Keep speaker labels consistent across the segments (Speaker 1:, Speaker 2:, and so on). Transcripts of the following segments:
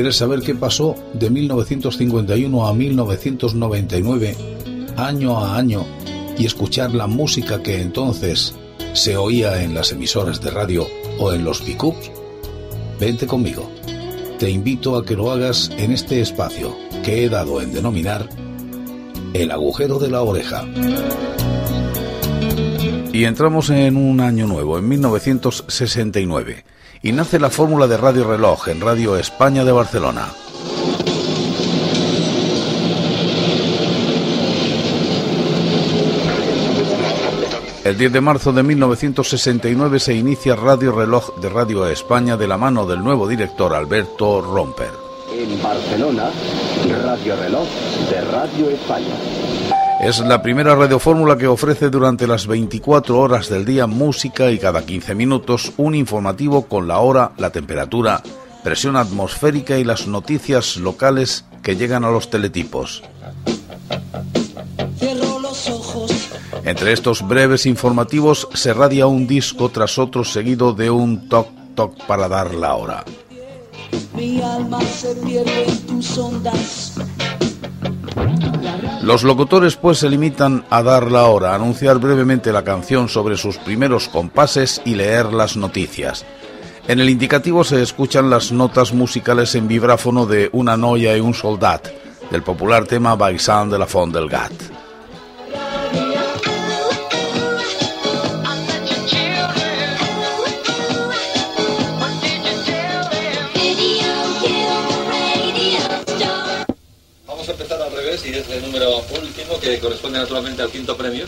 Speaker 1: ¿Quieres saber qué pasó de 1951 a 1999, año a año, y escuchar la música que entonces se oía en las emisoras de radio o en los pickups? Vente conmigo. Te invito a que lo hagas en este espacio que he dado en denominar el agujero de la oreja. Y entramos en un año nuevo, en 1969, y nace la fórmula de Radio Reloj en Radio España de Barcelona. El 10 de marzo de 1969 se inicia Radio Reloj de Radio España de la mano del nuevo director Alberto Romper.
Speaker 2: En Barcelona, Radio Reloj de Radio España.
Speaker 1: Es la primera radiofórmula que ofrece durante las 24 horas del día música y cada 15 minutos un informativo con la hora, la temperatura, presión atmosférica y las noticias locales que llegan a los teletipos. Entre estos breves informativos se radia un disco tras otro seguido de un toc toc para dar la hora. Los locutores pues se limitan a dar la hora, anunciar brevemente la canción sobre sus primeros compases y leer las noticias. En el indicativo se escuchan las notas musicales en vibráfono de Una noia y un soldat, del popular tema Baisan de la Font del Gat.
Speaker 3: Y es el número último que corresponde naturalmente al quinto premio.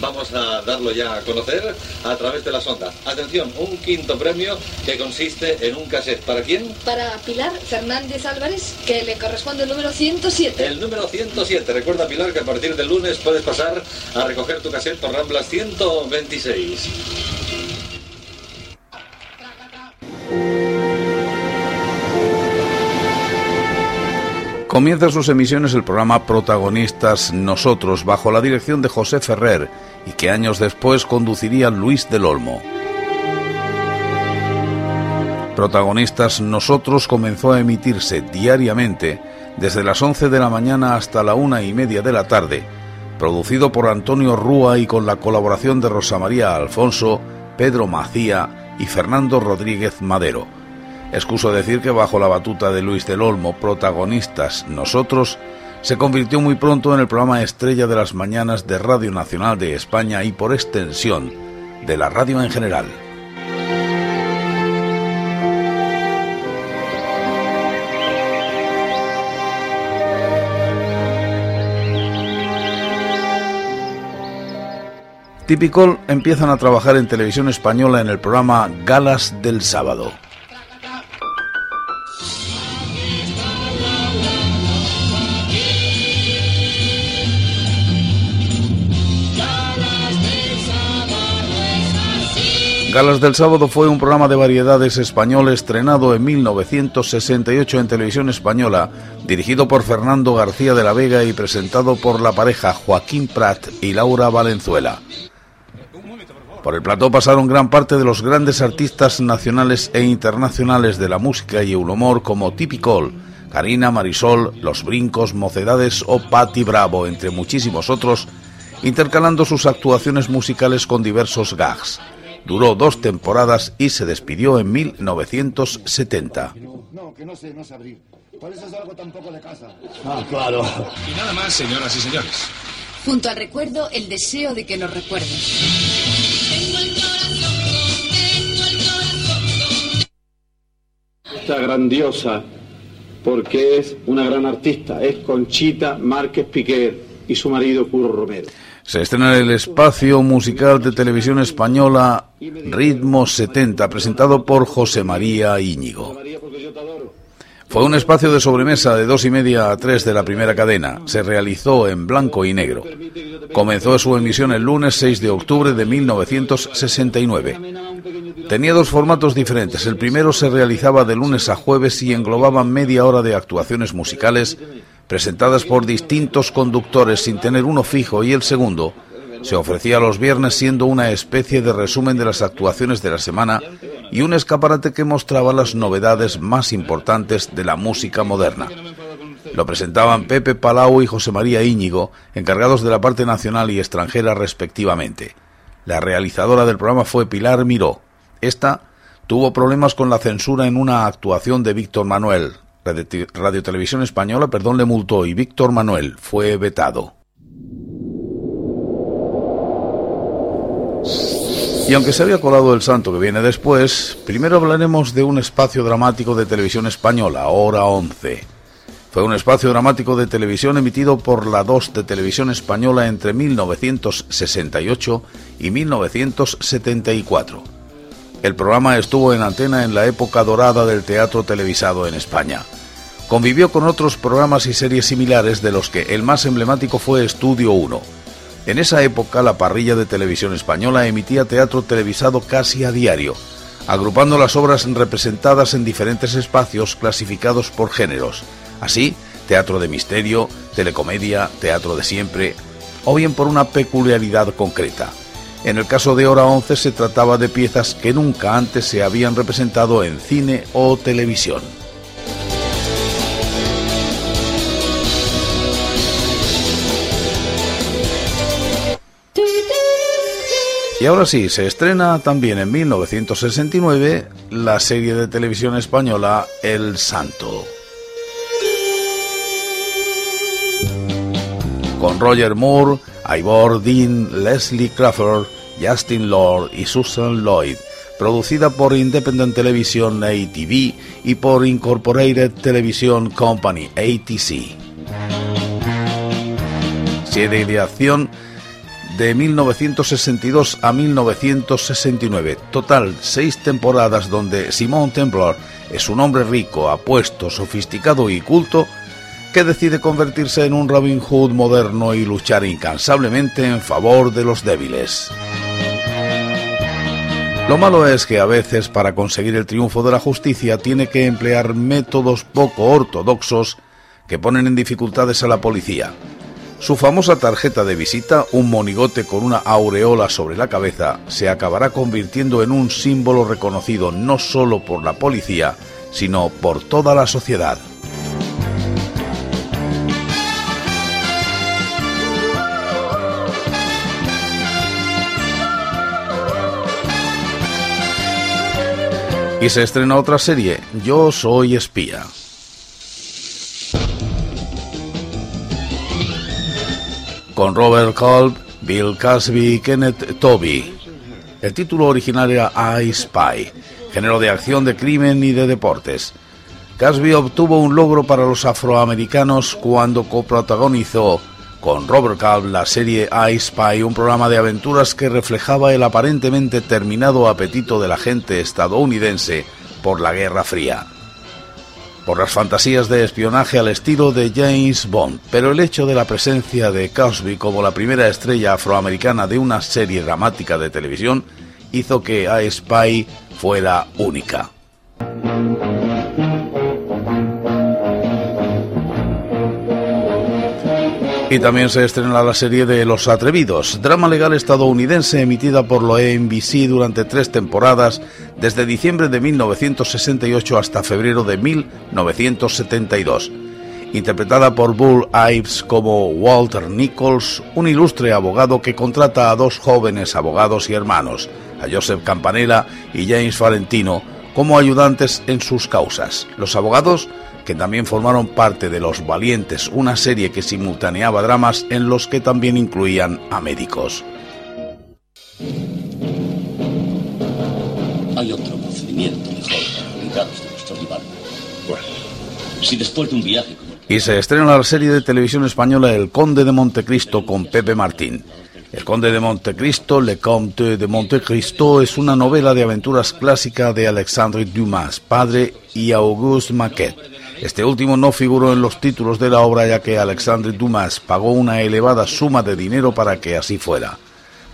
Speaker 3: Vamos a darlo ya a conocer a través de la sonda. Atención, un quinto premio que consiste en un cassette. ¿Para quién?
Speaker 4: Para Pilar Fernández Álvarez, que le corresponde el número 107.
Speaker 3: El número 107. Recuerda, Pilar, que a partir del lunes puedes pasar a recoger tu cassette por Ramblas 126.
Speaker 1: Comienza sus emisiones el programa Protagonistas Nosotros, bajo la dirección de José Ferrer, y que años después conduciría Luis del Olmo. Protagonistas Nosotros comenzó a emitirse diariamente desde las 11 de la mañana hasta la una y media de la tarde, producido por Antonio Rúa y con la colaboración de Rosa María Alfonso, Pedro Macía y Fernando Rodríguez Madero Excuso decir que bajo la batuta de Luis del Olmo, protagonistas nosotros, se convirtió muy pronto en el programa estrella de las mañanas de Radio Nacional de España y por extensión de la radio en general. Typical empiezan a trabajar en televisión española en el programa Galas del Sábado. Galas del Sábado fue un programa de variedades español estrenado en 1968 en televisión española, dirigido por Fernando García de la Vega y presentado por la pareja Joaquín Prat y Laura Valenzuela. Por el plató pasaron gran parte de los grandes artistas nacionales e internacionales de la música y el humor como Tipicol, Karina Marisol, Los Brincos, Mocedades o Patti Bravo, entre muchísimos otros, intercalando sus actuaciones musicales con diversos gags. Duró dos temporadas y se despidió en 1970. No, que no sé, no sé abrir. Por eso algo tampoco de casa.
Speaker 5: Ah, claro. Y nada más, señoras y señores.
Speaker 4: Junto al recuerdo, el deseo de que nos recuerden.
Speaker 6: Esta grandiosa, porque es una gran artista, es Conchita Márquez Piquer y su marido Curro Romero.
Speaker 1: Se estrena el espacio musical de televisión española Ritmo 70, presentado por José María Íñigo. Fue un espacio de sobremesa de dos y media a tres de la primera cadena. Se realizó en blanco y negro. Comenzó su emisión el lunes 6 de octubre de 1969. Tenía dos formatos diferentes. El primero se realizaba de lunes a jueves y englobaba media hora de actuaciones musicales presentadas por distintos conductores sin tener uno fijo y el segundo se ofrecía los viernes siendo una especie de resumen de las actuaciones de la semana y un escaparate que mostraba las novedades más importantes de la música moderna. Lo presentaban Pepe Palau y José María Íñigo, encargados de la parte nacional y extranjera respectivamente. La realizadora del programa fue Pilar Miró. Esta tuvo problemas con la censura en una actuación de Víctor Manuel. Radio, Televisión Española, perdón, le multó y Víctor Manuel fue vetado. Y aunque se había colado el santo que viene después, primero hablaremos de un espacio dramático de televisión española, Hora 11. Fue un espacio dramático de televisión emitido por la 2 de Televisión Española entre 1968 y 1974. El programa estuvo en antena en la época dorada del teatro televisado en España. Convivió con otros programas y series similares de los que el más emblemático fue Estudio 1 en esa época la parrilla de televisión española emitía teatro televisado casi a diario, agrupando las obras representadas en diferentes espacios clasificados por géneros. Así, teatro de misterio, telecomedia, teatro de siempre, o bien por una peculiaridad concreta. En el caso de Hora 11 se trataba de piezas que nunca antes se habían representado en cine o televisión. Y ahora sí, se estrena también en 1969 la serie de televisión española El Santo. Con Roger Moore, Ivor Dean, Leslie Crawford, Justin Lord y Susan Lloyd, producida por Independent Television ATV y por Incorporated Television Company ATC. Serie de acción de 1962 a 1969. Total, seis temporadas donde Simon Templar es un hombre rico, apuesto, sofisticado y culto que decide convertirse en un Robin Hood moderno y luchar incansablemente en favor de los débiles. Lo malo es que a veces para conseguir el triunfo de la justicia tiene que emplear métodos poco ortodoxos que ponen en dificultades a la policía. Su famosa tarjeta de visita, un monigote con una aureola sobre la cabeza, se acabará convirtiendo en un símbolo reconocido no solo por la policía, sino por toda la sociedad. Y se estrena otra serie, Yo soy espía. Con Robert Culp, Bill Cosby y Kenneth Toby. El título original era I Spy, género de acción, de crimen y de deportes. Cosby obtuvo un logro para los afroamericanos cuando coprotagonizó con Robert Culp la serie I Spy, un programa de aventuras que reflejaba el aparentemente terminado apetito de la gente estadounidense por la Guerra Fría por las fantasías de espionaje al estilo de James Bond, pero el hecho de la presencia de Cosby como la primera estrella afroamericana de una serie dramática de televisión hizo que I Spy fuera única. Y también se estrena la serie de Los Atrevidos, drama legal estadounidense emitida por la NBC durante tres temporadas, desde diciembre de 1968 hasta febrero de 1972. Interpretada por Bull Ives como Walter Nichols, un ilustre abogado que contrata a dos jóvenes abogados y hermanos, a Joseph Campanella y James Valentino, como ayudantes en sus causas. Los abogados que también formaron parte de Los Valientes, una serie que simultaneaba dramas en los que también incluían a médicos.
Speaker 7: Hay otro procedimiento mejor para de nuestro rival. Bueno, si después de un viaje
Speaker 1: Y se estrena la serie de televisión española El Conde de Montecristo con Pepe Martín. El Conde de Montecristo, Le Comte de Montecristo, es una novela de aventuras clásica de Alexandre Dumas, padre, y Auguste Maquet este último no figuró en los títulos de la obra ya que Alexandre Dumas pagó una elevada suma de dinero para que así fuera.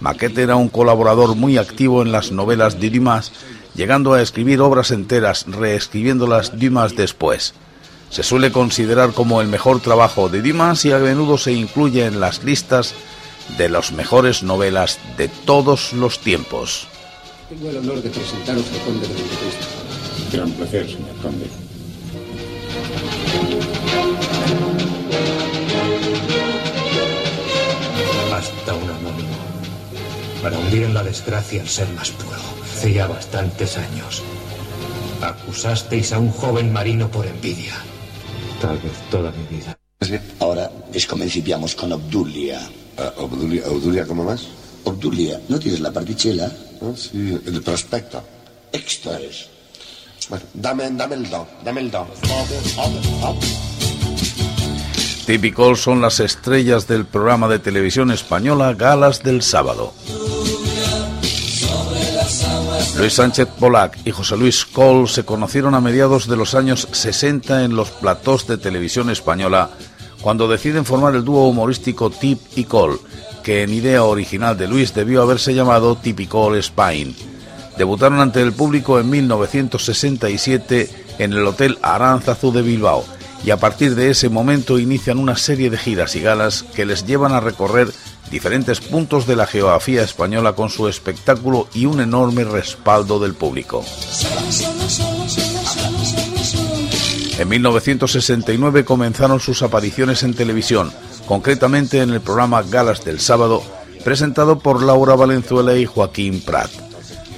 Speaker 1: Maquette era un colaborador muy activo en las novelas de Dumas, llegando a escribir obras enteras, reescribiéndolas Dumas después. Se suele considerar como el mejor trabajo de Dumas y a menudo se incluye en las listas de las mejores novelas de todos los tiempos.
Speaker 8: Tengo el honor de presentaros al conde de Montecristo.
Speaker 5: Gran placer, señor conde.
Speaker 9: Hasta un anónimo. Para hundir en la desgracia al ser más puro. Hace ya bastantes años. Acusasteis a un joven marino por envidia. Tal vez toda mi vida.
Speaker 7: Ahora descomencipiamos con Obdulia.
Speaker 10: Uh, Obdulia, Obdulia, ¿cómo más?
Speaker 7: Obdulia, ¿no tienes la particela?
Speaker 10: Ah, sí, el prospecto.
Speaker 7: Extra es.
Speaker 10: Bueno, dame, el dame el
Speaker 1: son las estrellas del programa de televisión española Galas del Sábado. Luis Sánchez Polac y José Luis Cole se conocieron a mediados de los años 60 en los platós de televisión española cuando deciden formar el dúo humorístico Tip y Cole, que en idea original de Luis debió haberse llamado Tip y Cole Spain. Debutaron ante el público en 1967 en el Hotel Aránzazu de Bilbao y a partir de ese momento inician una serie de giras y galas que les llevan a recorrer diferentes puntos de la geografía española con su espectáculo y un enorme respaldo del público. En 1969 comenzaron sus apariciones en televisión, concretamente en el programa Galas del Sábado, presentado por Laura Valenzuela y Joaquín Prat.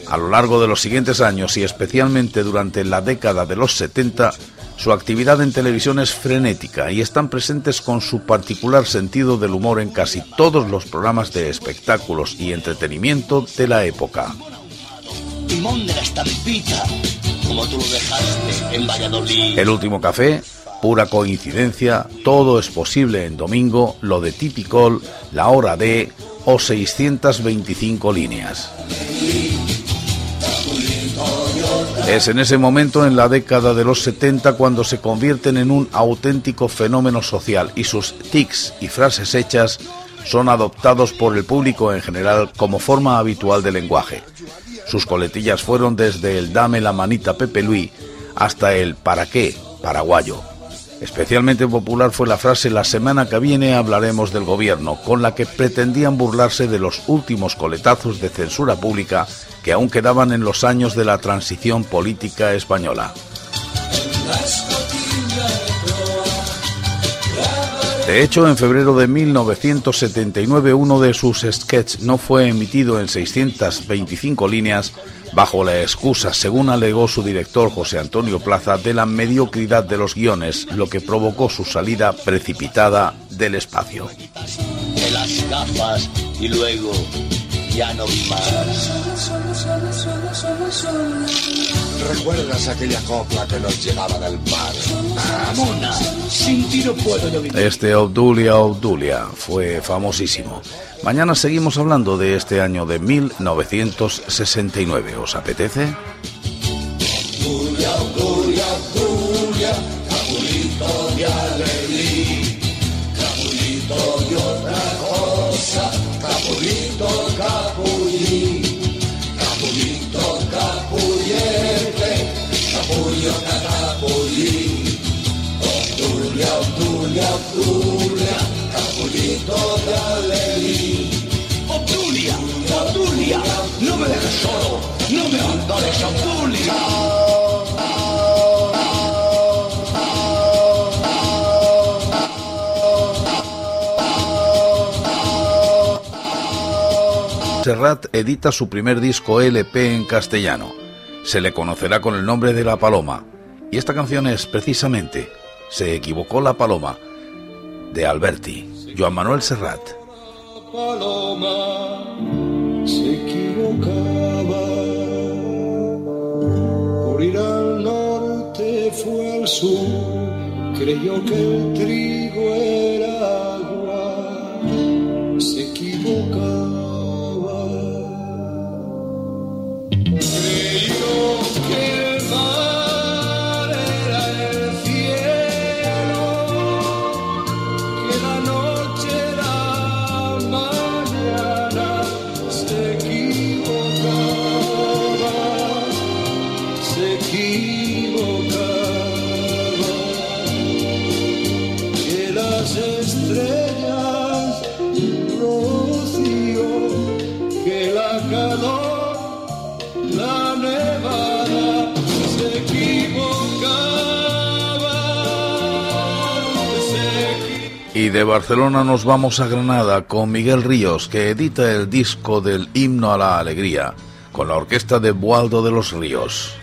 Speaker 1: A lo largo de los siguientes años y especialmente durante la década de los 70, su actividad en televisión es frenética y están presentes con su particular sentido del humor en casi todos los programas de espectáculos y entretenimiento de la época.
Speaker 7: Timón de la estampita, como tú lo dejaste en Valladolid.
Speaker 1: El último café, pura coincidencia, todo es posible en domingo, lo de Tipicol, la hora de o 625 líneas. Es en ese momento, en la década de los 70, cuando se convierten en un auténtico fenómeno social y sus tics y frases hechas son adoptados por el público en general como forma habitual de lenguaje. Sus coletillas fueron desde el dame la manita Pepe Luis hasta el para qué paraguayo. Especialmente popular fue la frase la semana que viene hablaremos del gobierno, con la que pretendían burlarse de los últimos coletazos de censura pública que aún quedaban en los años de la transición política española. De hecho, en febrero de 1979 uno de sus sketches no fue emitido en 625 líneas bajo la excusa, según alegó su director José Antonio Plaza, de la mediocridad de los guiones, lo que provocó su salida precipitada del espacio.
Speaker 7: De las gafas y luego ya no vi más.
Speaker 10: ¿Recuerdas aquella copla que nos llegaba del mar?
Speaker 7: Ah,
Speaker 1: Este Obdulia Obdulia fue famosísimo. Mañana seguimos hablando de este año de 1969. ¿Os apetece?
Speaker 11: De
Speaker 1: Serrat edita su primer disco LP en castellano. Se le conocerá con el nombre de La Paloma. Y esta canción es precisamente Se equivocó la Paloma, de Alberti, Joan Manuel Serrat.
Speaker 11: paloma se equivocaba. Por ir al norte fue al sur, creyó que el trigo era agua, se equivocaba.
Speaker 1: Y de Barcelona nos vamos a Granada con Miguel Ríos, que edita el disco del Himno a la Alegría, con la orquesta de Bualdo de los Ríos.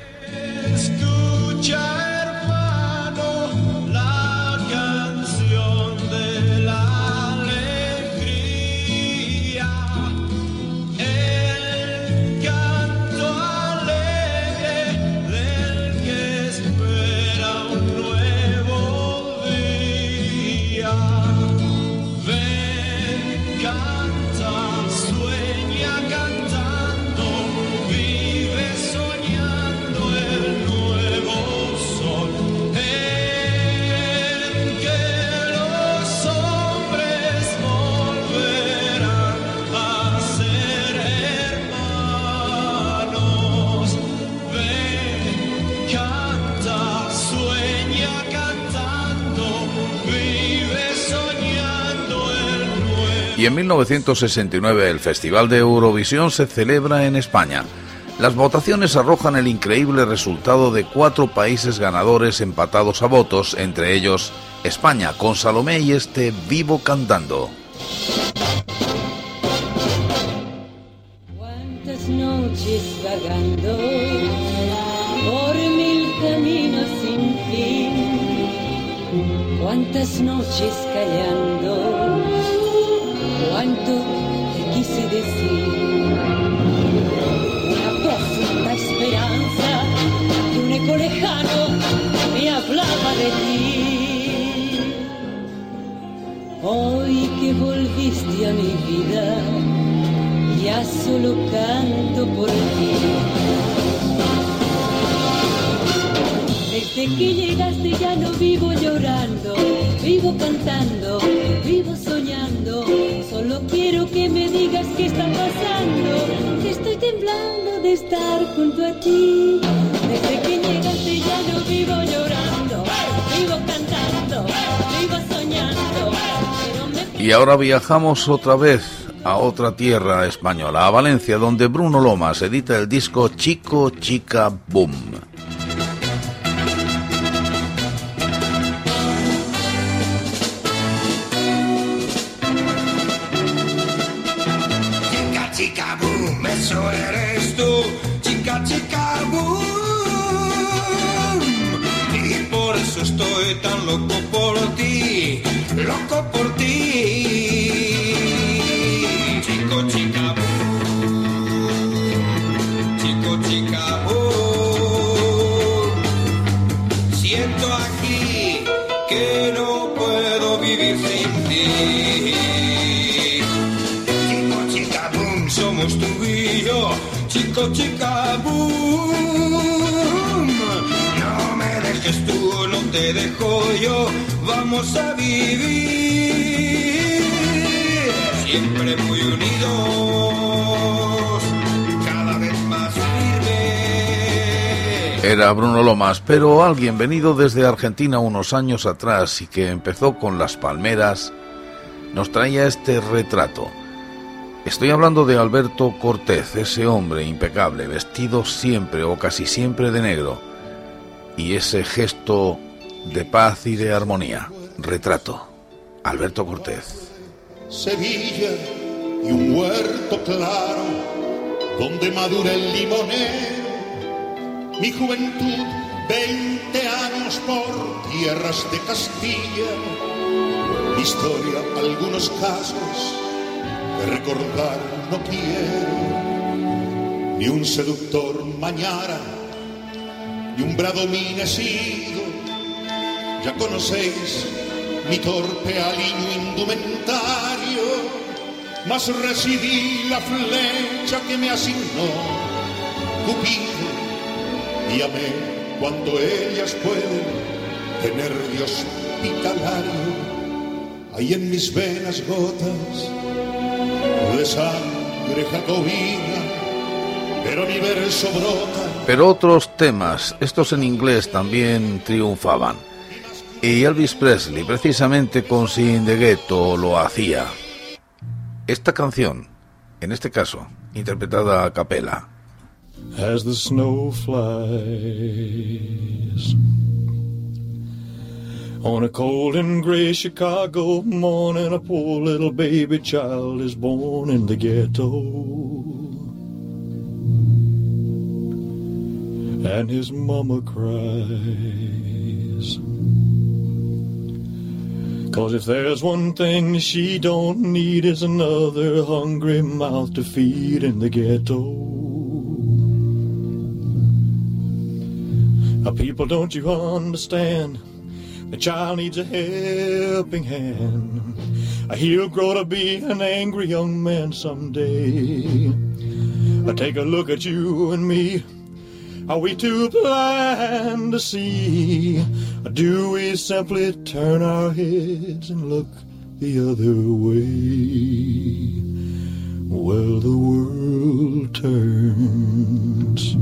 Speaker 1: Y en 1969 el Festival de Eurovisión se celebra en España. Las votaciones arrojan el increíble resultado de cuatro países ganadores empatados a votos, entre ellos España, con Salomé y este vivo cantando.
Speaker 12: Cuántas noches vagando caminos sin fin, cuántas noches a mi vida, ya solo canto por ti. Desde que llegaste ya no vivo llorando, vivo cantando, vivo soñando. Solo quiero que me digas qué está pasando, que estoy temblando de estar junto a ti. Desde que llegaste ya no vivo llorando,
Speaker 1: Y ahora viajamos otra vez a otra tierra española, a Valencia, donde Bruno Lomas edita el disco Chico Chica Boom.
Speaker 5: estoy tan loco por ti, loco por ti. Boom. No me dejes tú te dejo yo, vamos a vivir siempre muy unidos, cada vez más firmes.
Speaker 1: Era Bruno Lomas, pero alguien venido desde Argentina unos años atrás y que empezó con las palmeras, nos traía este retrato. Estoy hablando de Alberto Cortés, ese hombre impecable, vestido siempre o casi siempre de negro, y ese gesto de paz y de armonía. Retrato. Alberto Cortés.
Speaker 13: Sevilla y un huerto claro donde madura el limonero. Mi juventud, 20 años por tierras de Castilla. Mi historia, algunos casos recordar no quiero. Ni un seductor mañana, ni un bradomín ya conocéis mi torpe aliño indumentario, mas recibí la flecha que me asignó Cupido y amé cuando ellas pueden tener de hospitalario. Hay en mis venas gotas de sangre jacobina, pero mi verso brota.
Speaker 1: Pero otros temas, estos en inglés, también triunfaban. Y Elvis Presley, precisamente con Sin de Ghetto, lo hacía. Esta canción, en este caso, interpretada a capela.
Speaker 5: As the snow flies
Speaker 11: On a cold and gray Chicago morning, a poor little baby child is born in the ghetto. And his mama cries. Cause if there's one thing she don't need is another hungry mouth to feed in the ghetto. Now, people, don't you understand? The child needs a helping hand. He'll grow to be an angry young man someday. I take a look at you and me. Are we too blind to see? Or do we simply turn our heads and look the other way? Well, the world turns.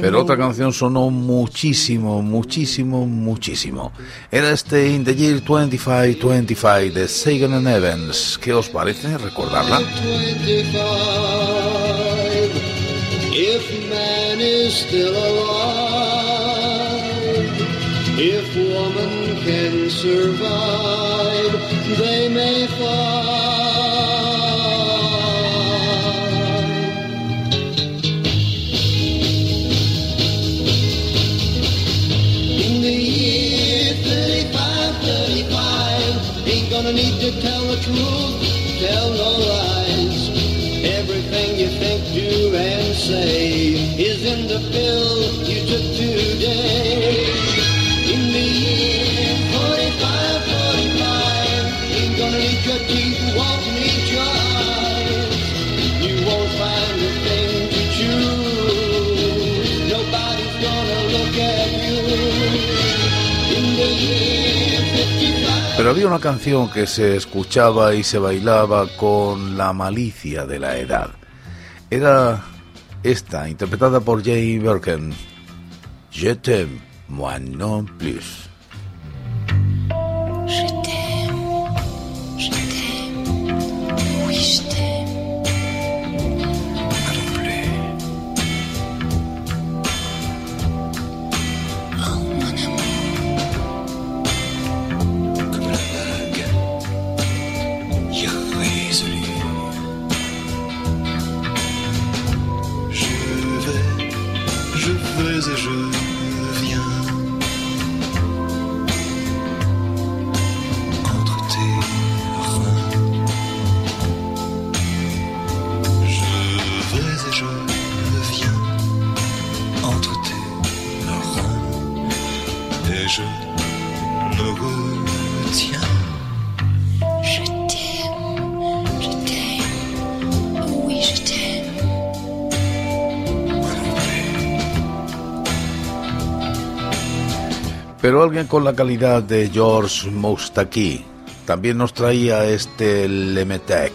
Speaker 1: Pero otra canción sonó muchísimo, muchísimo, muchísimo. Era este In the Year 2525 de Sagan and Evans. ¿Qué os parece recordarla?
Speaker 11: If man is still alive, if woman can survive, truth, tell no lies. Everything you think, do, and say is in the pill
Speaker 1: Pero había una canción que se escuchaba y se bailaba con la malicia de la edad. Era esta, interpretada por Jay Birken. Je t'aime, moi non plus. Pero alguien con la calidad de George Moustaki también nos traía este Lemetec.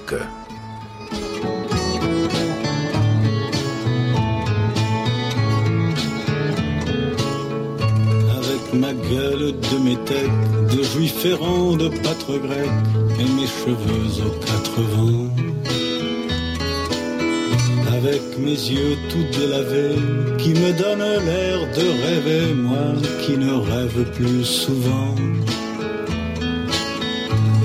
Speaker 11: Ma gueule de métèque, de juif errant, de pâtre grec, et mes cheveux aux quatre vents. Mes yeux tout délavés, qui me donnent l'air de rêver, moi qui ne rêve plus souvent.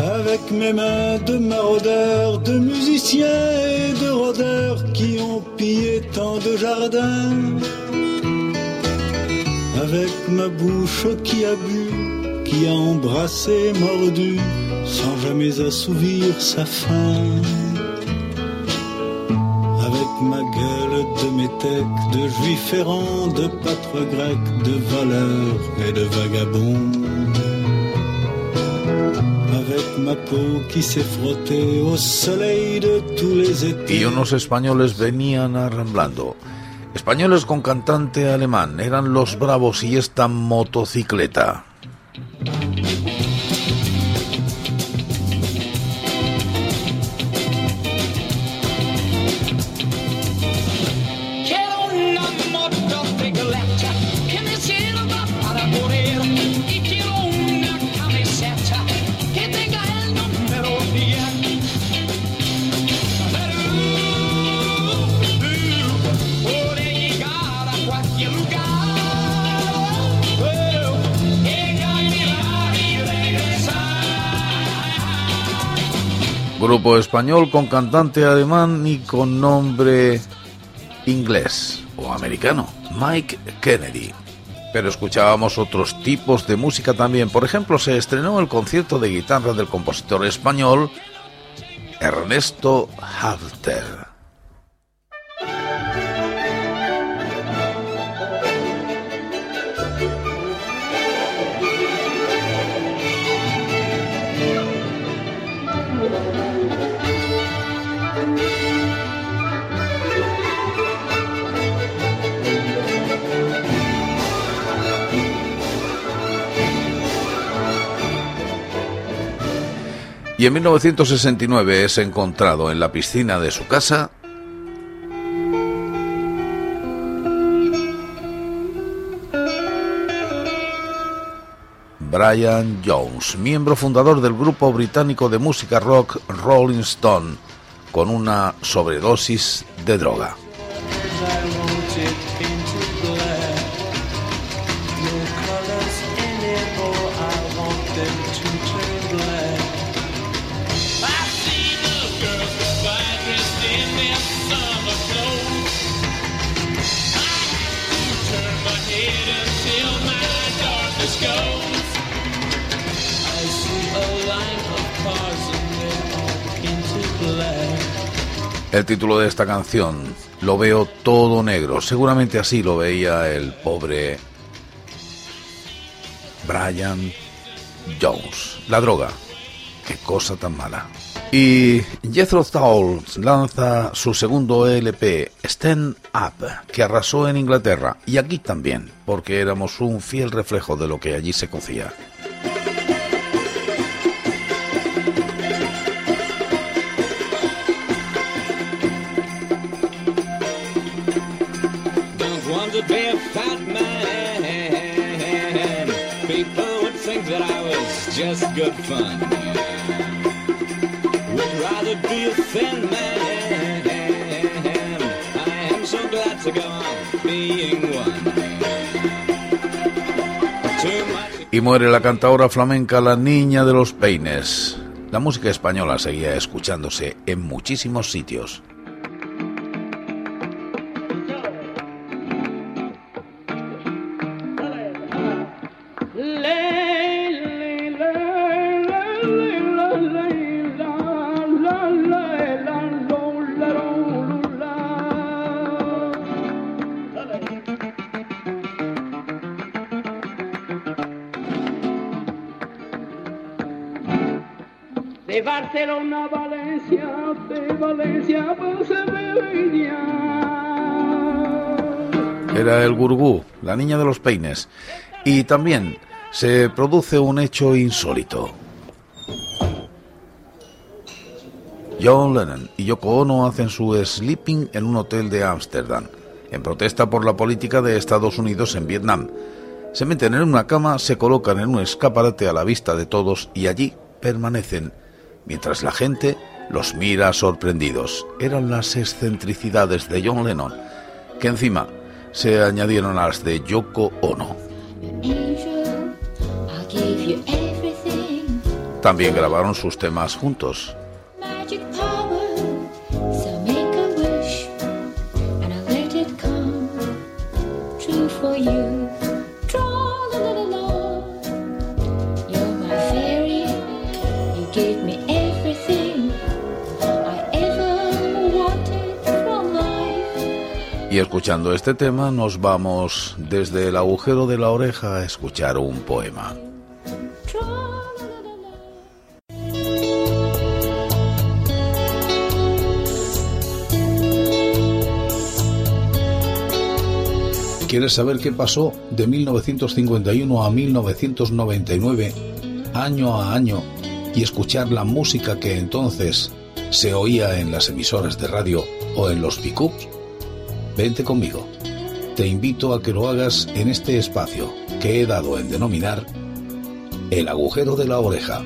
Speaker 11: Avec mes mains de maraudeurs, de musiciens et de rôdeurs qui ont pillé tant de jardins. Avec ma bouche qui a bu, qui a embrassé, mordu, sans jamais assouvir sa faim de métèque, de juif errant, de pâtre grec, de voleur et de vagabond. Avec ma peau qui s'est frottée au soleil de tous les étés.
Speaker 1: Y unos españoles venían arramblando. Españoles con cantante alemán, eran los bravos y esta motocicleta. Grupo español con cantante alemán y con nombre inglés o americano, Mike Kennedy. Pero escuchábamos otros tipos de música también. Por ejemplo, se estrenó el concierto de guitarra del compositor español Ernesto Halter. Y en 1969 es encontrado en la piscina de su casa Brian Jones, miembro fundador del grupo británico de música rock Rolling Stone, con una sobredosis de droga. El título de esta canción, Lo veo todo negro. Seguramente así lo veía el pobre Brian Jones. La droga. Qué cosa tan mala. Y Jethro Tull lanza su segundo LP, Stand Up, que arrasó en Inglaterra y aquí también, porque éramos un fiel reflejo de lo que allí se cocía. Y muere la cantadora flamenca La Niña de los Peines. La música española seguía escuchándose en muchísimos sitios.
Speaker 14: Barcelona, Valencia, de Valencia
Speaker 1: Era el gurgú, la niña de los peines. Y también se produce un hecho insólito. John Lennon y Yoko Ono hacen su sleeping en un hotel de Ámsterdam, en protesta por la política de Estados Unidos en Vietnam. Se meten en una cama, se colocan en un escaparate a la vista de todos y allí permanecen mientras la gente los mira sorprendidos. Eran las excentricidades de John Lennon, que encima se añadieron a las de Yoko Ono. También grabaron sus temas juntos. Escuchando este tema nos vamos desde el agujero de la oreja a escuchar un poema. ¿Quieres saber qué pasó de 1951 a 1999, año a año, y escuchar la música que entonces se oía en las emisoras de radio o en los pickups? Vente conmigo. Te invito a que lo hagas en este espacio que he dado en denominar el agujero de la oreja.